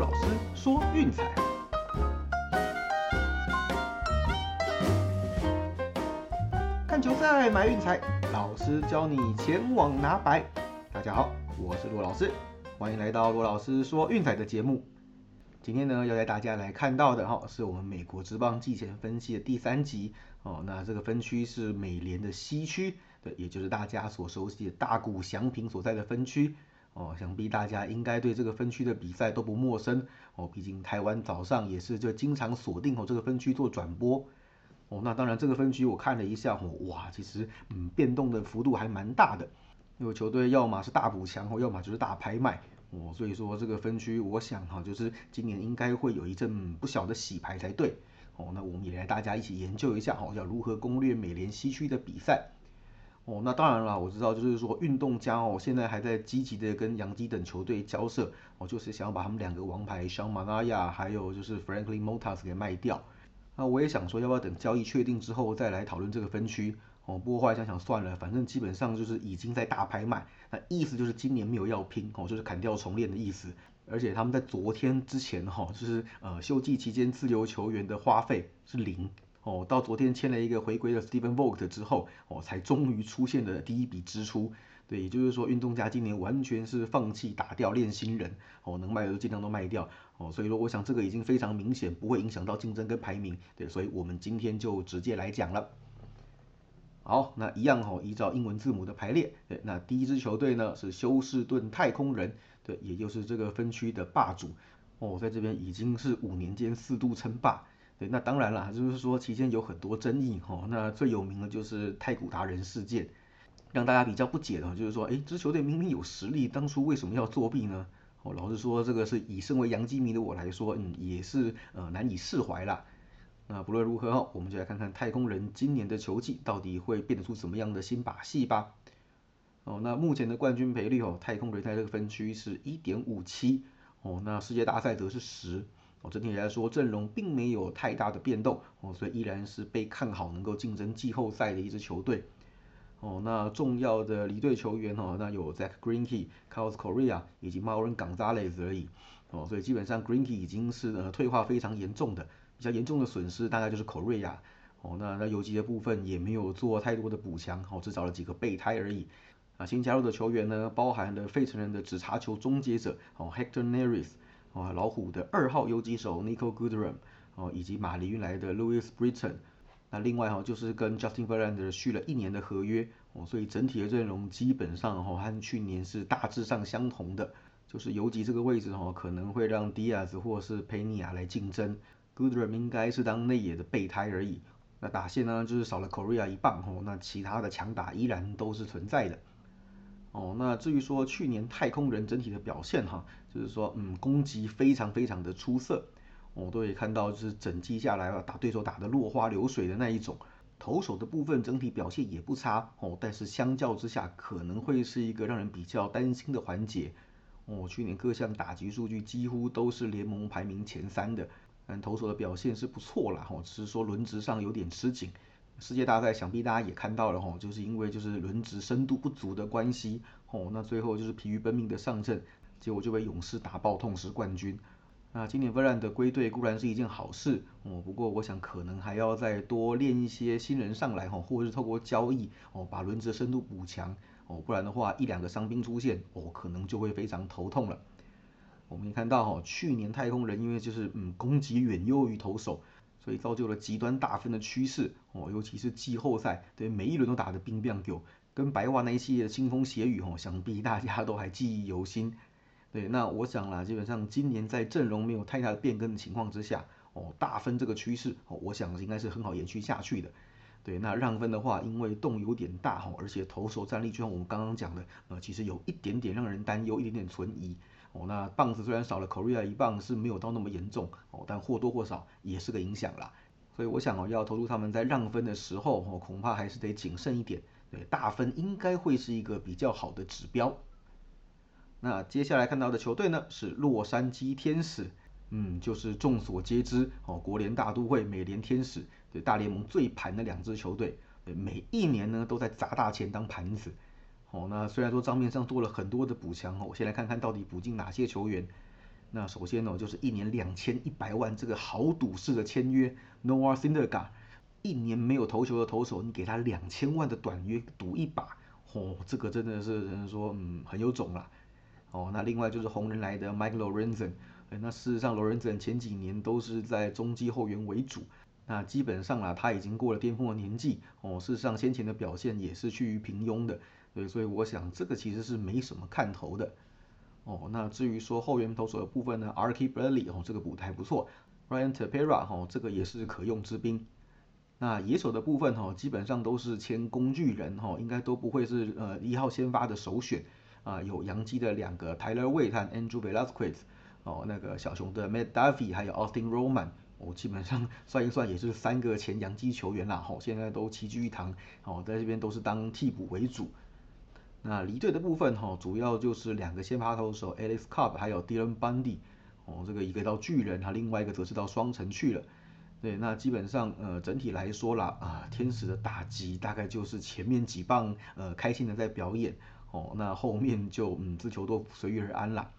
老师说运彩，看球赛买运彩，老师教你前往拿白。大家好，我是骆老师，欢迎来到骆老师说运彩的节目。今天呢，要带大家来看到的哈，是我们美国职棒季前分析的第三集哦。那这个分区是美联的西区，对，也就是大家所熟悉的大谷翔平所在的分区。哦，想必大家应该对这个分区的比赛都不陌生哦。毕竟台湾早上也是就经常锁定哦这个分区做转播哦。那当然这个分区我看了一下哦，哇，其实嗯变动的幅度还蛮大的，因为球队要么是大补强哦，要么就是大拍卖哦。所以说这个分区我想哈，就是今年应该会有一阵不小的洗牌才对哦。那我们也来大家一起研究一下哦，要如何攻略美联西区的比赛。哦，那当然了，我知道，就是说运动家哦，现在还在积极的跟洋基等球队交涉，哦，就是想要把他们两个王牌小马拉亚还有就是 Franklin Motas 给卖掉。那我也想说，要不要等交易确定之后再来讨论这个分区？哦，不过后来想想算了，反正基本上就是已经在大拍卖，那意思就是今年没有要拼，哦，就是砍掉重练的意思。而且他们在昨天之前哈，就是呃休季期间自由球员的花费是零。哦，到昨天签了一个回归的 Steven Vogt 之后，哦，才终于出现了第一笔支出。对，也就是说，运动家今年完全是放弃打掉练新人，哦，能卖的尽量都卖掉。哦，所以说，我想这个已经非常明显，不会影响到竞争跟排名。对，所以我们今天就直接来讲了。好，那一样哦，依照英文字母的排列。对，那第一支球队呢是休斯顿太空人，对，也就是这个分区的霸主。哦，在这边已经是五年间四度称霸。对，那当然了，就是说期间有很多争议哈。那最有名的就是太古达人事件，让大家比较不解的，就是说，哎，这球队明明有实力，当初为什么要作弊呢？哦，老实说，这个是以身为洋基迷的我来说，嗯，也是呃难以释怀啦。那不论如何哈，我们就来看看太空人今年的球技到底会变得出什么样的新把戏吧。哦，那目前的冠军赔率哦，太空人在这个分区是一点五七，哦，那世界大赛则是十。哦，整体来说阵容并没有太大的变动哦，所以依然是被看好能够竞争季后赛的一支球队。哦，那重要的离队球员哦，那有 Zach Greinke、Carlos Correa 以及 Mauro Gonzalez 而已。哦，所以基本上 Greinke 已经是呃退化非常严重的，比较严重的损失大概就是 Correa。哦，那那游击的部分也没有做太多的补强，哦，只找了几个备胎而已。啊，新加入的球员呢，包含了费城人的只查球终结者哦，Hector Neris。哦，老虎的二号游击手 Nico Goodrum，哦，以及马里运来的 Louis Britton，那另外哈就是跟 Justin Verlander 续了一年的合约，哦，所以整体的阵容基本上哈和去年是大致上相同的，就是游击这个位置哈可能会让 Diaz 或是 Pena 来竞争，Goodrum 应该是当内野的备胎而已，那打线呢就是少了 Korea 一棒哦，那其他的强打依然都是存在的。哦，那至于说去年太空人整体的表现哈，就是说，嗯，攻击非常非常的出色，我都可以看到，就是整季下来啊，打对手打得落花流水的那一种。投手的部分整体表现也不差哦，但是相较之下，可能会是一个让人比较担心的环节。哦，去年各项打击数据几乎都是联盟排名前三的，但投手的表现是不错啦，哦，只是说轮值上有点吃紧。世界大赛想必大家也看到了哦，就是因为就是轮值深度不足的关系哦，那最后就是疲于奔命的上阵，结果就被勇士打爆痛失冠军。那今年 v e r a n 的归队固然是一件好事哦，不过我想可能还要再多练一些新人上来哈，或者是透过交易哦把轮值深度补强哦，不然的话一两个伤兵出现哦，可能就会非常头痛了。我们也看到哈，去年太空人因为就是嗯攻击远优于投手。所以造就了极端大分的趋势哦，尤其是季后赛，对每一轮都打得冰冰狗，跟白袜那一系列的腥风血雨哦，想必大家都还记忆犹新。对，那我想啦，基本上今年在阵容没有太大的变更的情况之下，哦，大分这个趋势哦，我想应该是很好延续下去的。对，那让分的话，因为洞有点大哈，而且投手战力就像我们刚刚讲的，呃，其实有一点点让人担忧，一点点存疑。哦，那棒子虽然少了 Korea 一棒是没有到那么严重哦，但或多或少也是个影响啦。所以我想哦，要投入他们在让分的时候哦，恐怕还是得谨慎一点。对，大分应该会是一个比较好的指标。那接下来看到的球队呢是洛杉矶天使，嗯，就是众所皆知哦，国联大都会美联天使，对大联盟最盘的两支球队，每一年呢都在砸大钱当盘子。哦，那虽然说账面上做了很多的补强哦，我先来看看到底补进哪些球员。那首先呢，就是一年两千一百万这个豪赌式的签约 n o a h s i n d e r g a 一年没有投球的投手，你给他两千万的短约赌一把，哦，这个真的是人说嗯很有种啦。哦，那另外就是红人来的 Mike Lorenzen，那事实上 Lorenzen 前几年都是在中继后援为主，那基本上啊他已经过了巅峰的年纪，哦，事实上先前的表现也是趋于平庸的，对，所以我想这个其实是没什么看头的。哦，那至于说后援投手的部分呢，R.K. Bradley 哦，这个补的还不错，Ryan Tepera 哈，这个也是可用之兵。那野手的部分哈，基本上都是签工具人哈，应该都不会是呃一号先发的首选啊。有洋基的两个 Tyler Wade 和 Andrew Velasquez，哦，那个小熊的 Matt Duffy 还有 Austin Roman，哦，基本上 算一算也是三个前洋基球员啦，哦，现在都齐聚一堂，哦，在这边都是当替补为主。那离队的部分哈，主要就是两个先发投手 Alex Cobb 还有 Dylan Bundy，哦，这个一个到巨人，他另外一个则是到双城去了。对，那基本上呃整体来说啦，啊天使的打击大概就是前面几棒呃开心的在表演，哦，那后面就嗯自求多福随遇而安啦。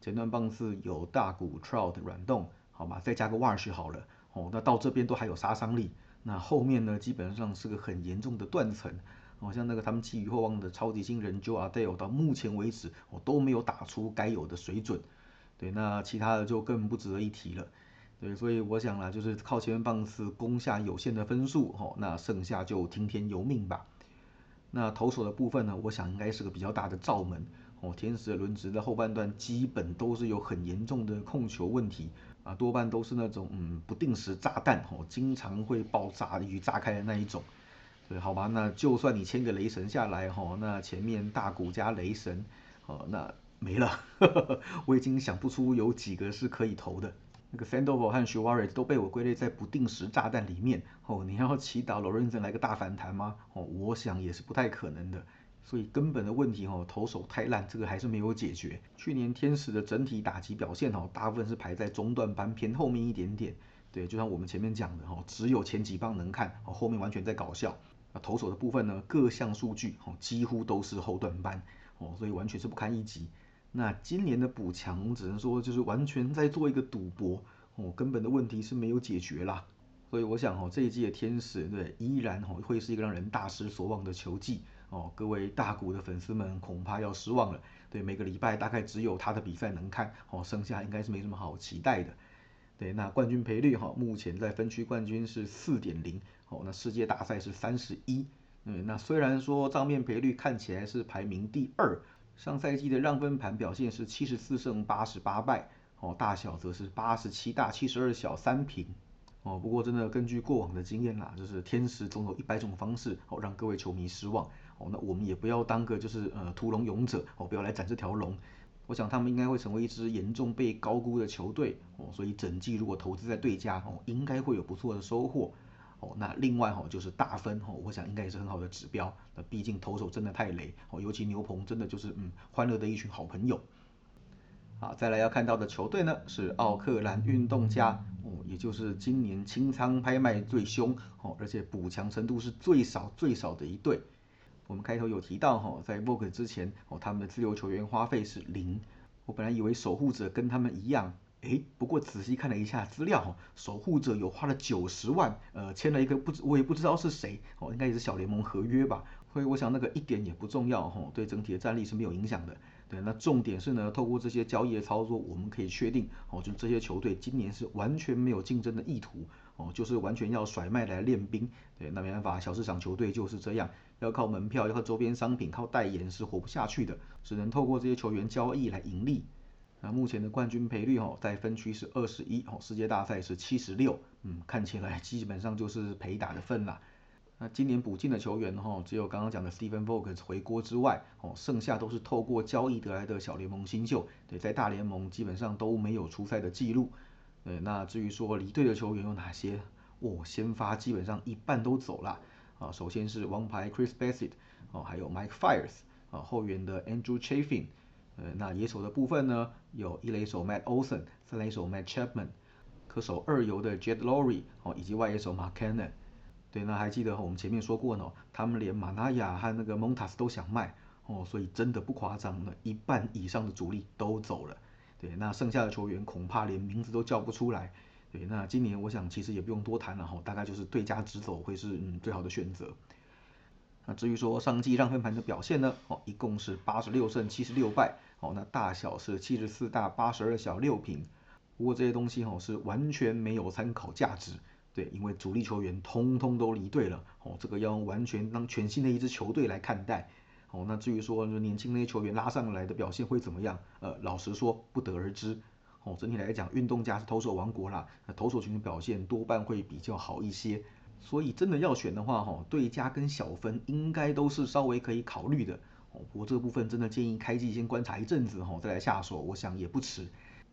前段棒次有大谷 Trout 软动，好吧？再加个 Wash 好了，哦，那到这边都还有杀伤力。那后面呢，基本上是个很严重的断层。好像那个他们寄予厚望的超级新人 Joe Adele 到目前为止，我都没有打出该有的水准。对，那其他的就更不值得一提了。对，所以我想啦，就是靠前面棒次攻下有限的分数，哦，那剩下就听天由命吧。那投手的部分呢，我想应该是个比较大的罩门。哦，天使的轮值的后半段基本都是有很严重的控球问题啊，多半都是那种嗯不定时炸弹，哦，经常会爆炸与炸开的那一种。对，好吧，那就算你签个雷神下来哈，那前面大股加雷神，哦，那没了，我已经想不出有几个是可以投的。那个 Sandoval 和 Suarez 都被我归类在不定时炸弹里面，哦，你要祈祷 Lorenzen 来个大反弹吗？哦，我想也是不太可能的。所以根本的问题哦，投手太烂，这个还是没有解决。去年天使的整体打击表现哦，大部分是排在中段班偏后面一点点。对，就像我们前面讲的哈，只有前几棒能看，哦，后面完全在搞笑。那投手的部分呢？各项数据哦几乎都是后段班哦，所以完全是不堪一击。那今年的补强只能说就是完全在做一个赌博哦，根本的问题是没有解决啦。所以我想哦，这一季的天使对依然哦会是一个让人大失所望的球季哦，各位大股的粉丝们恐怕要失望了。对，每个礼拜大概只有他的比赛能看哦，剩下应该是没什么好期待的。对，那冠军赔率哈，目前在分区冠军是四点零。哦，那世界大赛是三十一，嗯，那虽然说账面赔率看起来是排名第二，上赛季的让分盘表现是七十四胜八十八败，哦，大小则是八十七大七十二小三平，哦，不过真的根据过往的经验啦，就是天使总有一百种方式哦让各位球迷失望，哦，那我们也不要当个就是呃屠龙勇者，哦，不要来斩这条龙，我想他们应该会成为一支严重被高估的球队，哦，所以整季如果投资在对家，哦，应该会有不错的收获。哦，那另外哈就是大分哦，我想应该也是很好的指标。那毕竟投手真的太雷哦，尤其牛棚真的就是嗯欢乐的一群好朋友。好，再来要看到的球队呢是奥克兰运动家哦，也就是今年清仓拍卖最凶哦，而且补强程度是最少最少的一队。我们开头有提到哈，在 Vogue 之前哦，他们的自由球员花费是零。我本来以为守护者跟他们一样。哎，不过仔细看了一下资料哈，守护者有花了九十万，呃，签了一个不知我也不知道是谁哦，应该也是小联盟合约吧，所以我想那个一点也不重要哈，对整体的战力是没有影响的。对，那重点是呢，透过这些交易的操作，我们可以确定哦，就这些球队今年是完全没有竞争的意图哦，就是完全要甩卖来练兵。对，那没办法，小市场球队就是这样，要靠门票，要靠周边商品，靠代言是活不下去的，只能透过这些球员交易来盈利。那目前的冠军赔率哦，在分区是二十一哦，世界大赛是七十六，嗯，看起来基本上就是赔打的份啦。那今年补进的球员哈，只有刚刚讲的 Stephen Vogt 回国之外哦，剩下都是透过交易得来的小联盟新秀，对，在大联盟基本上都没有出赛的记录。对，那至于说离队的球员有哪些？哦，先发基本上一半都走了啊。首先是王牌 Chris Bassett 哦，还有 Mike Fiers 啊，后援的 Andrew Chaffin。呃，那野手的部分呢，有一垒手 Matt Olson，三垒手 Matt Chapman，可守二游的 Jed Lowry 哦，以及外野手 Mark Cannon。对，那还记得我们前面说过呢，他们连马纳亚和那个 Montas 都想卖哦，所以真的不夸张呢，一半以上的主力都走了。对，那剩下的球员恐怕连名字都叫不出来。对，那今年我想其实也不用多谈了哈，大概就是对家直走会是嗯最好的选择。那至于说上季让分盘的表现呢，哦，一共是八十六胜七十六败，哦，那大小是七十四大八十二小六平。不过这些东西哦是完全没有参考价值，对，因为主力球员通通都离队了，哦，这个要完全当全新的一支球队来看待。哦，那至于说年轻那些球员拉上来的表现会怎么样，呃，老实说不得而知。哦，整体来讲，运动家是投手王国啦，那投手群的表现多半会比较好一些。所以真的要选的话，哈，对家跟小分应该都是稍微可以考虑的。哦，不过这个部分真的建议开季先观察一阵子，哈，再来下手，我想也不迟。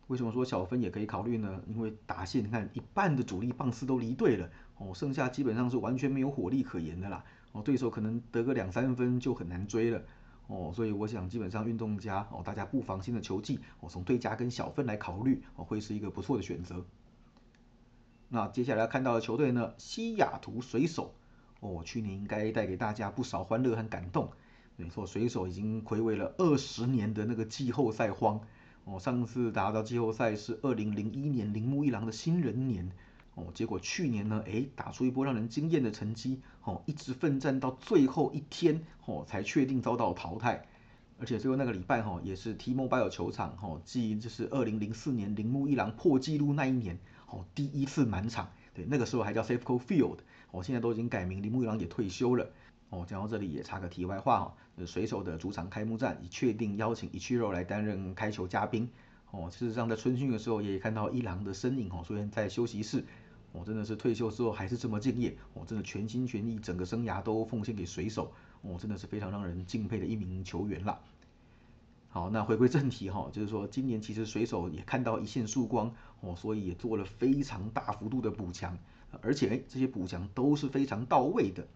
为什么说小分也可以考虑呢？因为打线你看一半的主力棒次都离队了，哦，剩下基本上是完全没有火力可言的啦。哦，对手可能得个两三分就很难追了。哦，所以我想基本上运动家哦，大家不妨新的球季哦，从对家跟小分来考虑哦，会是一个不错的选择。那接下来要看到的球队呢，西雅图水手哦，去年应该带给大家不少欢乐和感动。没错，水手已经回味了二十年的那个季后赛荒哦，上次打到季后赛是二零零一年铃木一郎的新人年。哦，结果去年呢，哎，打出一波让人惊艳的成绩，哦，一直奋战到最后一天，哦，才确定遭到淘汰。而且最后那个礼拜，哈，也是 T-Mobile 球场，哈，即就是二零零四年铃木一郎破纪录那一年，哦，第一次满场。对，那个时候还叫 Safeco Field，哦，现在都已经改名，铃木一郎也退休了。哦，讲到这里也插个题外话，哈，水手的主场开幕战已确定邀请一去肉来担任开球嘉宾。哦，事实上在春训的时候也看到一郎的身影，哦，虽然在休息室。我真的是退休之后还是这么敬业，我真的全心全意，整个生涯都奉献给水手，我真的是非常让人敬佩的一名球员啦。好，那回归正题哈，就是说今年其实水手也看到一线曙光哦，所以也做了非常大幅度的补强，而且这些补强都是非常到位的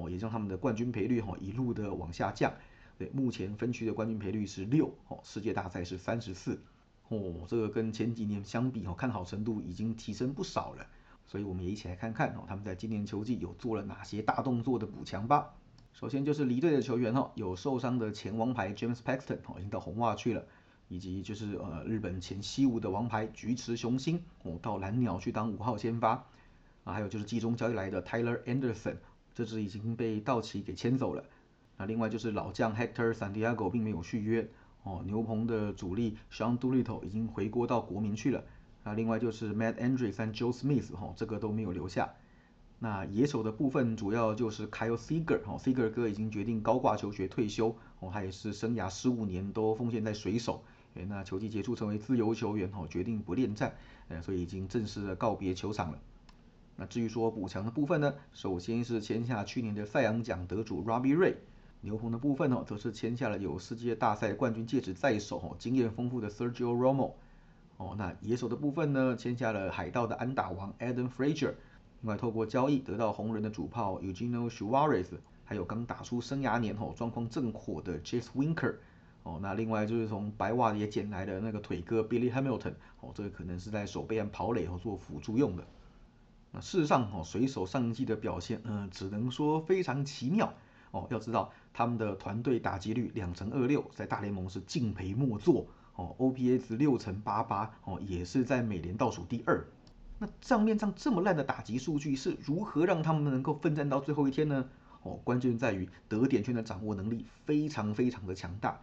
哦，也让他们的冠军赔率哈一路的往下降。对，目前分区的冠军赔率是六哦，世界大赛是三十四哦，这个跟前几年相比哦，看好程度已经提升不少了。所以我们也一起来看看哦，他们在今年秋季有做了哪些大动作的补强吧。首先就是离队的球员哈，有受伤的前王牌 James Paxton 哦，已经到红袜去了，以及就是呃日本前西武的王牌菊池雄星哦，到蓝鸟去当五号先发啊，还有就是季中交易来的 Tyler Anderson，这支已经被道奇给签走了。那另外就是老将 Hector Santiago 并没有续约哦，牛棚的主力 Sean Doolittle 已经回国到国民去了。那另外就是 Matt Andrews 和 Joe Smith 哈，这个都没有留下。那野手的部分主要就是 Kyle Seager 哈，Seager 哥已经决定高挂求学退休哦，他也是生涯十五年都奉献在水手，哎，那球季结束成为自由球员哈，决定不恋战，呃，所以已经正式的告别球场了。那至于说补强的部分呢，首先是签下去年的赛扬奖得主 Robbie Ray，牛棚的部分哦，则是签下了有世界大赛冠军戒指在手哦，经验丰富的 Sergio Romo。哦，那野手的部分呢，签下了海盗的安打王 Adam Frazier，另外透过交易得到红人的主炮 Eugenio Suarez，还有刚打出生涯年后状况正火的 Jesse Winker，哦，那另外就是从白袜也捡来的那个腿哥 Billy Hamilton，哦，这个可能是在手背和跑垒后做辅助用的。那事实上，哦，水手上季的表现，嗯，只能说非常奇妙。哦，要知道他们的团队打击率两成二六，在大联盟是敬陪末座。哦，OPS 六乘八八，哦，也是在美联倒数第二。那账面上这么烂的打击数据，是如何让他们能够奋战到最后一天呢？哦，关键在于得点圈的掌握能力非常非常的强大。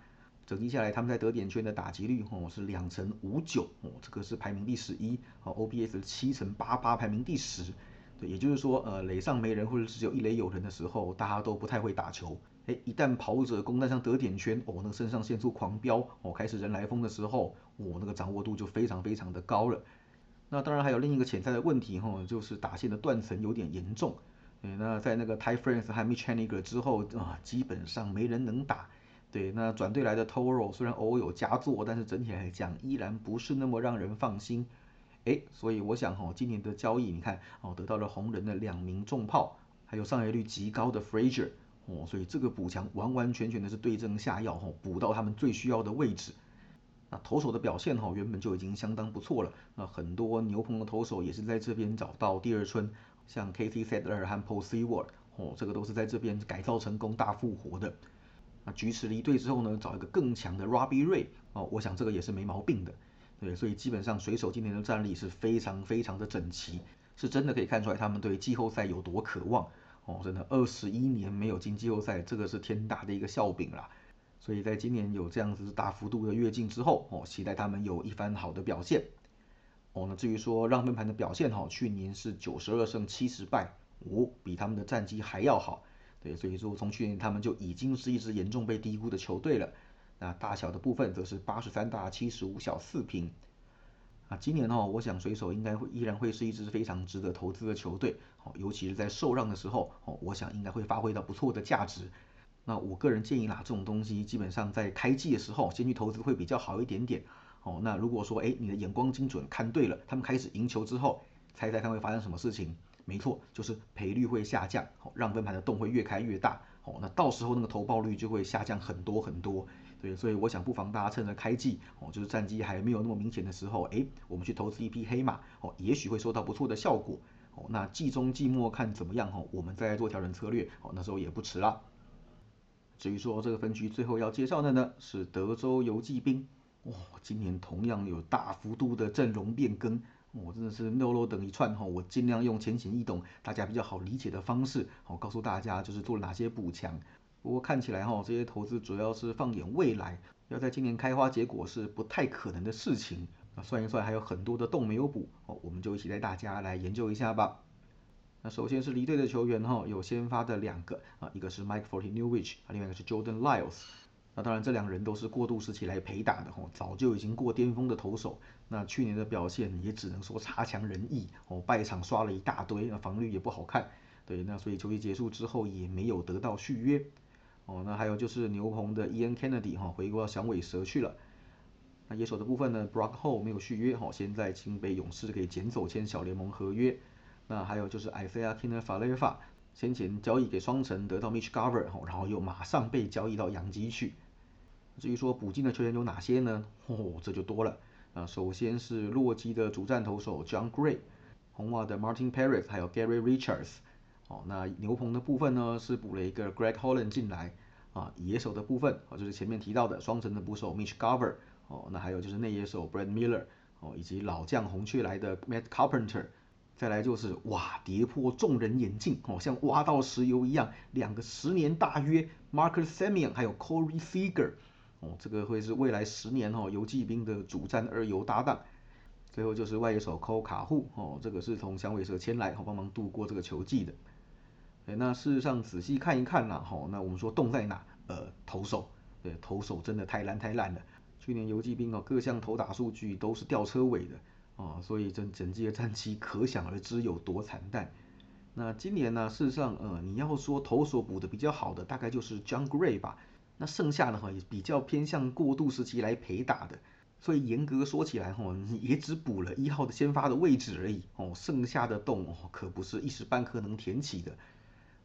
整体下来，他们在得点圈的打击率，哦，是两成五九，哦，这个是排名第十一。哦，OPS 七乘八八，排名第十。对，也就是说，呃，垒上没人或者只有一垒有人的时候，大家都不太会打球。哎，一旦跑者攻占上得点圈，哦，那个肾上腺素狂飙，哦，开始人来疯的时候，哦，那个掌握度就非常非常的高了。那当然还有另一个潜在的问题，哈，就是打线的断层有点严重。哎，那在那个 Ty France 和 Mitch Haniger 之后啊，基本上没人能打。对，那转队来的 Toro 虽然偶尔有佳作，但是整体来讲依然不是那么让人放心。哎，所以我想，哈，今年的交易，你看，哦，得到了红人的两名重炮，还有上垒率极高的 Frazier。哦，所以这个补强完完全全的是对症下药，哈，补到他们最需要的位置。那投手的表现，哈，原本就已经相当不错了。那很多牛棚的投手也是在这边找到第二春，像 K.C. Sadler 和 Paul Seward，哦，这个都是在这边改造成功大复活的。那菊池离队之后呢，找一个更强的 Robbie Ray，哦，我想这个也是没毛病的。对，所以基本上水手今年的战力是非常非常的整齐，是真的可以看出来他们对季后赛有多渴望哦，真的二十一年没有进季后赛，这个是天大的一个笑柄啦。所以在今年有这样子大幅度的跃进之后哦，期待他们有一番好的表现哦。那至于说让分盘的表现哈，去年是九十二胜七十败，哦，比他们的战绩还要好。对，所以说从去年他们就已经是一支严重被低估的球队了。那大小的部分则是八十三大七十五小四平。啊，今年哈，我想水手应该会依然会是一支非常值得投资的球队。哦，尤其是在受让的时候，哦，我想应该会发挥到不错的价值。那我个人建议啦，这种东西基本上在开季的时候先去投资会比较好一点点。哦，那如果说哎你的眼光精准看对了，他们开始赢球之后，猜猜看会发生什么事情？没错，就是赔率会下降，哦，让分盘的洞会越开越大。哦，那到时候那个投报率就会下降很多很多。对，所以我想不妨大家趁着开季，哦，就是战绩还没有那么明显的时候，哎，我们去投资一匹黑马，哦，也许会收到不错的效果。哦，那季中季末看怎么样？哦，我们再来做调整策略，哦，那时候也不迟啦。至于说这个分区最后要介绍的呢，是德州游骑兵。哇，今年同样有大幅度的阵容变更，我真的是漏漏等一串哈，我尽量用浅显易懂、大家比较好理解的方式，好告诉大家就是做了哪些补强。不过看起来哈，这些投资主要是放眼未来，要在今年开花结果是不太可能的事情。那算一算还有很多的洞没有补哦，我们就一起带大家来研究一下吧。那首先是离队的球员哈，有先发的两个啊，一个是 Mike Forty Newwich，另外一个是 Jordan Lyles。那当然这两人都是过渡时期来陪打的哈，早就已经过巅峰的投手。那去年的表现也只能说差强人意哦，败场刷了一大堆，那防率也不好看。对，那所以球季结束之后也没有得到续约。哦，那还有就是牛棚的 Ian Kennedy 哈，回国到响尾蛇去了。那野手的部分呢，Brock Hall 没有续约哈，现在已经被勇士给捡走签小联盟合约。那还有就是 Isaiah Kinnefalefa 先前交易给双城得到 Mitch Garver 哈，然后又马上被交易到洋基去。至于说补进的球员有哪些呢？哦，这就多了。啊首先是洛基的主战投手 John Gray，红袜的 Martin Perez，还有 Gary Richards。哦，那牛棚的部分呢，是补了一个 Greg Holland 进来啊。野手的部分，哦，就是前面提到的双城的捕手 Mitch Garver，哦，那还有就是内野手 Brad Miller，哦，以及老将红雀来的 Matt Carpenter，再来就是哇，跌破众人眼镜，哦，像挖到石油一样，两个十年大约 Marcus Semien 还有 Corey Seager，哦，这个会是未来十年哦游骑兵的主战二游搭档。最后就是外野手科卡户，哦，这个是从响尾蛇签来，好帮忙度过这个球季的。哎，那事实上仔细看一看呐，好，那我们说洞在哪？呃，投手，对，投手真的太烂太烂了。去年游击兵哦，各项投打数据都是吊车尾的，哦，所以整整季的战绩可想而知有多惨淡。那今年呢，事实上，呃，你要说投手补的比较好的，大概就是 John Gray 吧。那剩下的话也比较偏向过渡时期来陪打的，所以严格说起来，哈，也只补了一号的先发的位置而已，哦，剩下的洞哦，可不是一时半刻能填起的。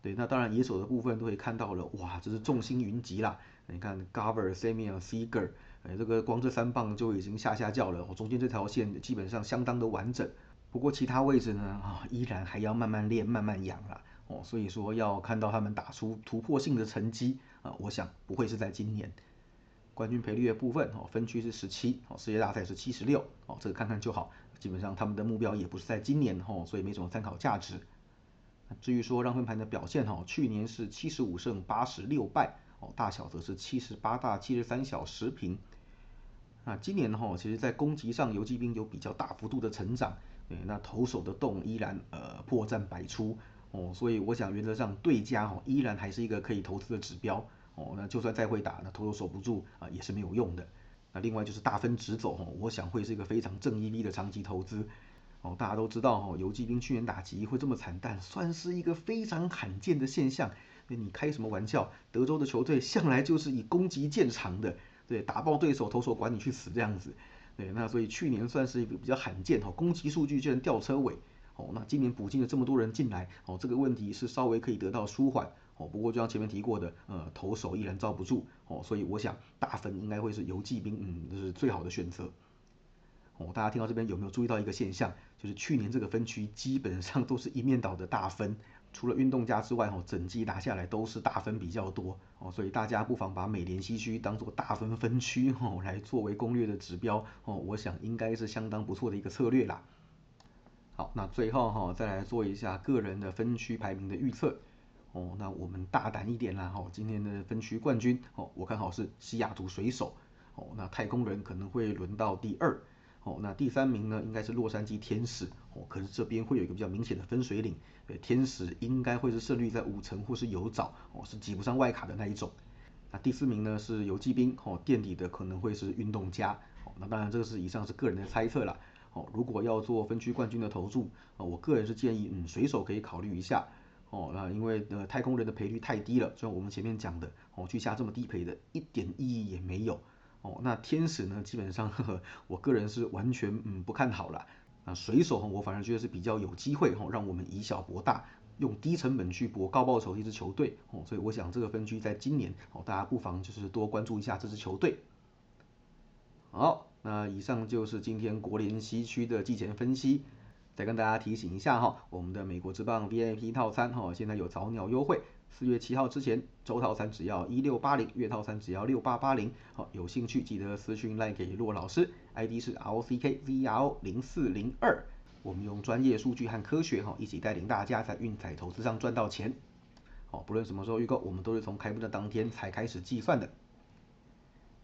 对，那当然野手的部分都会看到了，哇，这是众星云集啦！你看 Garver、Samuel、Seager，哎，这个光这三棒就已经下下叫了。中间这条线基本上相当的完整，不过其他位置呢，啊，依然还要慢慢练、慢慢养啦。哦，所以说要看到他们打出突破性的成绩啊，我想不会是在今年。冠军赔率的部分，哦，分区是十七，哦，世界大赛是七十六，哦，这个看看就好。基本上他们的目标也不是在今年，哦，所以没什么参考价值。至于说让分盘的表现哈，去年是七十五胜八十六败哦，大小则是七十八大七十三小十平。那今年哈，其实在攻击上游击兵有比较大幅度的成长，对，那投手的洞依然呃破绽百出哦，所以我想原则上对家哈依然还是一个可以投资的指标哦，那就算再会打，那投手守不住啊也是没有用的。那另外就是大分直走哈，我想会是一个非常正 EV 的长期投资。哦，大家都知道哈，游击兵去年打击会这么惨淡，算是一个非常罕见的现象。那你开什么玩笑？德州的球队向来就是以攻击见长的，对，打爆对手，投手管你去死这样子。对，那所以去年算是一个比较罕见哈，攻击数据居然掉车尾。那今年补进了这么多人进来，哦，这个问题是稍微可以得到舒缓。哦，不过就像前面提过的，呃，投手依然罩不住。哦，所以我想大分应该会是游击兵，嗯，这是最好的选择。哦，大家听到这边有没有注意到一个现象？就是去年这个分区基本上都是一面倒的大分，除了运动家之外，哦，整季打下来都是大分比较多哦，所以大家不妨把美联西区当做大分分区哦，来作为攻略的指标哦，我想应该是相当不错的一个策略啦。好，那最后哈，再来做一下个人的分区排名的预测。哦，那我们大胆一点啦哈，今天的分区冠军哦，我看好是西雅图水手。哦，那太空人可能会轮到第二。哦，那第三名呢，应该是洛杉矶天使。哦，可是这边会有一个比较明显的分水岭，对，天使应该会是胜率在五成或是有找哦，是挤不上外卡的那一种。那第四名呢是游击兵哦，垫底的可能会是运动家。哦，那当然这个是以上是个人的猜测啦哦，如果要做分区冠军的投注啊，我个人是建议嗯水手可以考虑一下哦，那因为呃太空人的赔率太低了，就像我们前面讲的哦，去下这么低赔的一点意义也没有。哦，那天使呢？基本上，呵呵我个人是完全嗯不看好了。那水手我反而觉得是比较有机会哈，让我们以小博大，用低成本去博高报酬的一支球队哦。所以我想这个分区在今年哦，大家不妨就是多关注一下这支球队。好，那以上就是今天国联西区的季前分析。再跟大家提醒一下哈，我们的美国之棒 VIP 套餐哈，现在有早鸟优惠。四月七号之前，周套餐只要一六八零，月套餐只要六八八零。好，有兴趣记得私讯赖给骆老师，ID 是 R C K V R 零四零二。我们用专业数据和科学哈，一起带领大家在运彩投资上赚到钱。好，不论什么时候预购，我们都是从开幕的当天才开始计算的。